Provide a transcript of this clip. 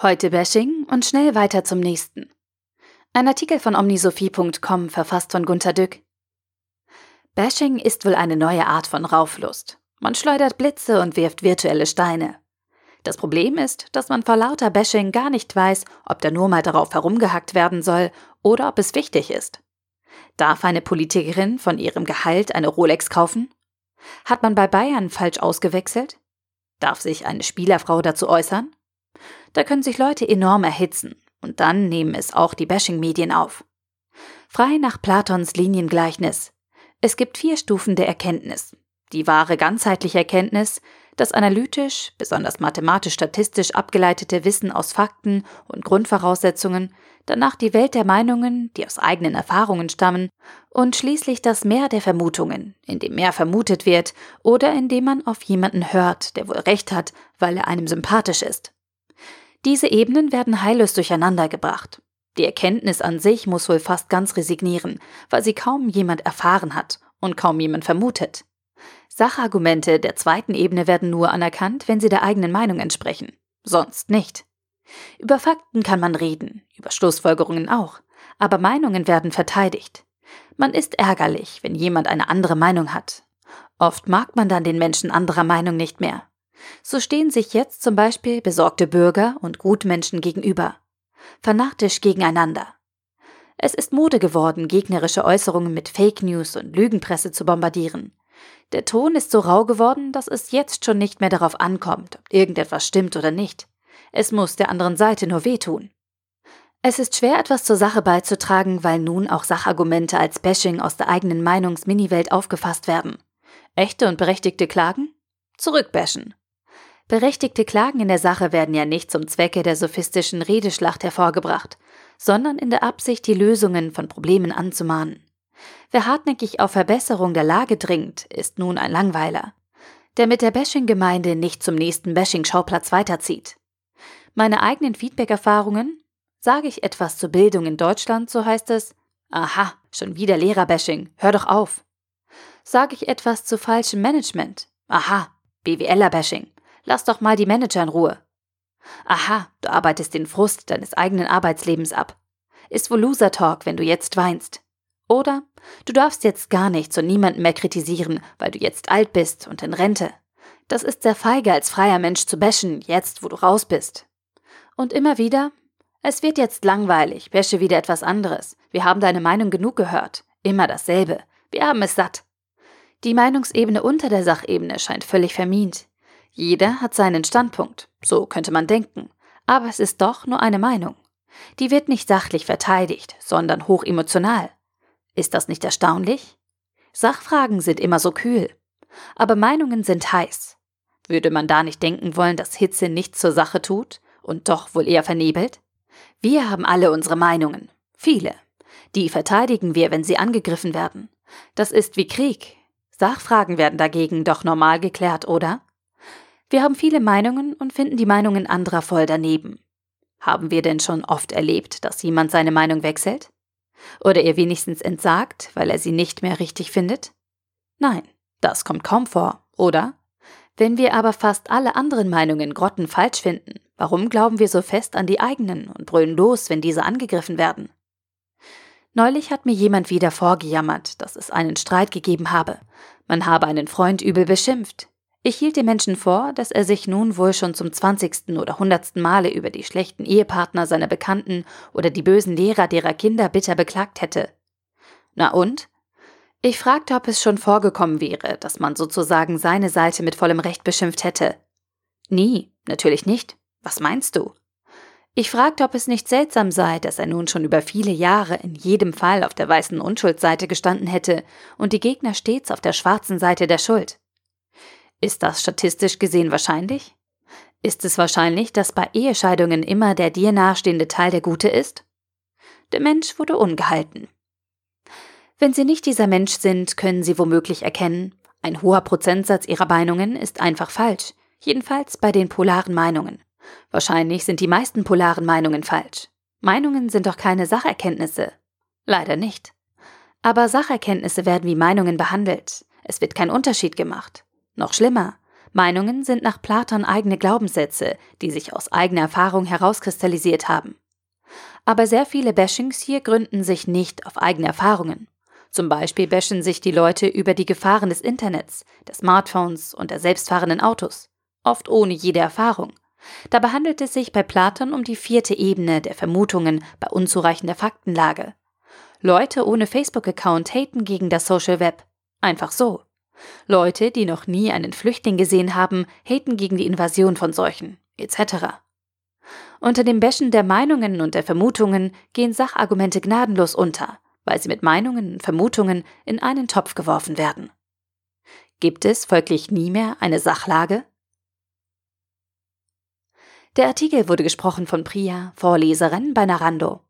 Heute Bashing und schnell weiter zum nächsten. Ein Artikel von omnisophie.com verfasst von Gunter Dück. Bashing ist wohl eine neue Art von Rauflust. Man schleudert Blitze und wirft virtuelle Steine. Das Problem ist, dass man vor lauter Bashing gar nicht weiß, ob da nur mal darauf herumgehackt werden soll oder ob es wichtig ist. Darf eine Politikerin von ihrem Gehalt eine Rolex kaufen? Hat man bei Bayern falsch ausgewechselt? Darf sich eine Spielerfrau dazu äußern? Da können sich Leute enorm erhitzen und dann nehmen es auch die Bashing-Medien auf. Frei nach Platons Liniengleichnis. Es gibt vier Stufen der Erkenntnis. Die wahre ganzheitliche Erkenntnis, das analytisch, besonders mathematisch-statistisch abgeleitete Wissen aus Fakten und Grundvoraussetzungen, danach die Welt der Meinungen, die aus eigenen Erfahrungen stammen, und schließlich das Meer der Vermutungen, in dem mehr vermutet wird oder in dem man auf jemanden hört, der wohl recht hat, weil er einem sympathisch ist. Diese Ebenen werden heillos durcheinandergebracht. Die Erkenntnis an sich muss wohl fast ganz resignieren, weil sie kaum jemand erfahren hat und kaum jemand vermutet. Sachargumente der zweiten Ebene werden nur anerkannt, wenn sie der eigenen Meinung entsprechen. Sonst nicht. Über Fakten kann man reden, über Schlussfolgerungen auch, aber Meinungen werden verteidigt. Man ist ärgerlich, wenn jemand eine andere Meinung hat. Oft mag man dann den Menschen anderer Meinung nicht mehr. So stehen sich jetzt zum Beispiel besorgte Bürger und Gutmenschen gegenüber. Fanatisch gegeneinander. Es ist Mode geworden, gegnerische Äußerungen mit Fake News und Lügenpresse zu bombardieren. Der Ton ist so rau geworden, dass es jetzt schon nicht mehr darauf ankommt, ob irgendetwas stimmt oder nicht. Es muss der anderen Seite nur wehtun. Es ist schwer, etwas zur Sache beizutragen, weil nun auch Sachargumente als Bashing aus der eigenen Meinungs-Mini-Welt aufgefasst werden. Echte und berechtigte Klagen? Zurückbashen. Berechtigte Klagen in der Sache werden ja nicht zum Zwecke der sophistischen Redeschlacht hervorgebracht, sondern in der Absicht, die Lösungen von Problemen anzumahnen. Wer hartnäckig auf Verbesserung der Lage dringt, ist nun ein Langweiler, der mit der Bashing-Gemeinde nicht zum nächsten Bashing-Schauplatz weiterzieht. Meine eigenen Feedback-Erfahrungen? Sage ich etwas zur Bildung in Deutschland, so heißt es, aha, schon wieder Lehrer-Bashing, hör doch auf. Sage ich etwas zu falschem Management? Aha, BWLer-Bashing, Lass doch mal die Manager in Ruhe. Aha, du arbeitest den Frust deines eigenen Arbeitslebens ab. Ist wohl Loser Talk, wenn du jetzt weinst. Oder du darfst jetzt gar nichts und niemanden mehr kritisieren, weil du jetzt alt bist und in Rente. Das ist sehr feige als freier Mensch zu bashen, jetzt wo du raus bist. Und immer wieder, es wird jetzt langweilig, wäsche wieder etwas anderes. Wir haben deine Meinung genug gehört. Immer dasselbe. Wir haben es satt. Die Meinungsebene unter der Sachebene scheint völlig vermint. Jeder hat seinen Standpunkt, so könnte man denken, aber es ist doch nur eine Meinung. Die wird nicht sachlich verteidigt, sondern hochemotional. Ist das nicht erstaunlich? Sachfragen sind immer so kühl, aber Meinungen sind heiß. Würde man da nicht denken wollen, dass Hitze nichts zur Sache tut und doch wohl eher vernebelt? Wir haben alle unsere Meinungen, viele. Die verteidigen wir, wenn sie angegriffen werden. Das ist wie Krieg. Sachfragen werden dagegen doch normal geklärt, oder? Wir haben viele Meinungen und finden die Meinungen anderer voll daneben. Haben wir denn schon oft erlebt, dass jemand seine Meinung wechselt? Oder ihr wenigstens entsagt, weil er sie nicht mehr richtig findet? Nein, das kommt kaum vor, oder? Wenn wir aber fast alle anderen Meinungen grottenfalsch finden, warum glauben wir so fest an die eigenen und brüllen los, wenn diese angegriffen werden? Neulich hat mir jemand wieder vorgejammert, dass es einen Streit gegeben habe. Man habe einen Freund übel beschimpft, ich hielt dem Menschen vor, dass er sich nun wohl schon zum zwanzigsten oder hundertsten Male über die schlechten Ehepartner seiner Bekannten oder die bösen Lehrer derer Kinder bitter beklagt hätte. Na und? Ich fragte, ob es schon vorgekommen wäre, dass man sozusagen seine Seite mit vollem Recht beschimpft hätte. Nie, natürlich nicht. Was meinst du? Ich fragte, ob es nicht seltsam sei, dass er nun schon über viele Jahre in jedem Fall auf der weißen Unschuldsseite gestanden hätte und die Gegner stets auf der schwarzen Seite der Schuld. Ist das statistisch gesehen wahrscheinlich? Ist es wahrscheinlich, dass bei Ehescheidungen immer der dir nahestehende Teil der Gute ist? Der Mensch wurde ungehalten. Wenn Sie nicht dieser Mensch sind, können Sie womöglich erkennen, ein hoher Prozentsatz Ihrer Meinungen ist einfach falsch, jedenfalls bei den polaren Meinungen. Wahrscheinlich sind die meisten polaren Meinungen falsch. Meinungen sind doch keine Sacherkenntnisse. Leider nicht. Aber Sacherkenntnisse werden wie Meinungen behandelt. Es wird kein Unterschied gemacht. Noch schlimmer, Meinungen sind nach Platon eigene Glaubenssätze, die sich aus eigener Erfahrung herauskristallisiert haben. Aber sehr viele Bashings hier gründen sich nicht auf eigene Erfahrungen. Zum Beispiel bashen sich die Leute über die Gefahren des Internets, der Smartphones und der selbstfahrenden Autos, oft ohne jede Erfahrung. Dabei handelt es sich bei Platon um die vierte Ebene der Vermutungen bei unzureichender Faktenlage. Leute ohne Facebook-Account haten gegen das Social Web. Einfach so. Leute, die noch nie einen Flüchtling gesehen haben, haten gegen die Invasion von Seuchen, etc. Unter dem Bashen der Meinungen und der Vermutungen gehen Sachargumente gnadenlos unter, weil sie mit Meinungen und Vermutungen in einen Topf geworfen werden. Gibt es folglich nie mehr eine Sachlage? Der Artikel wurde gesprochen von Priya, Vorleserin bei Narando.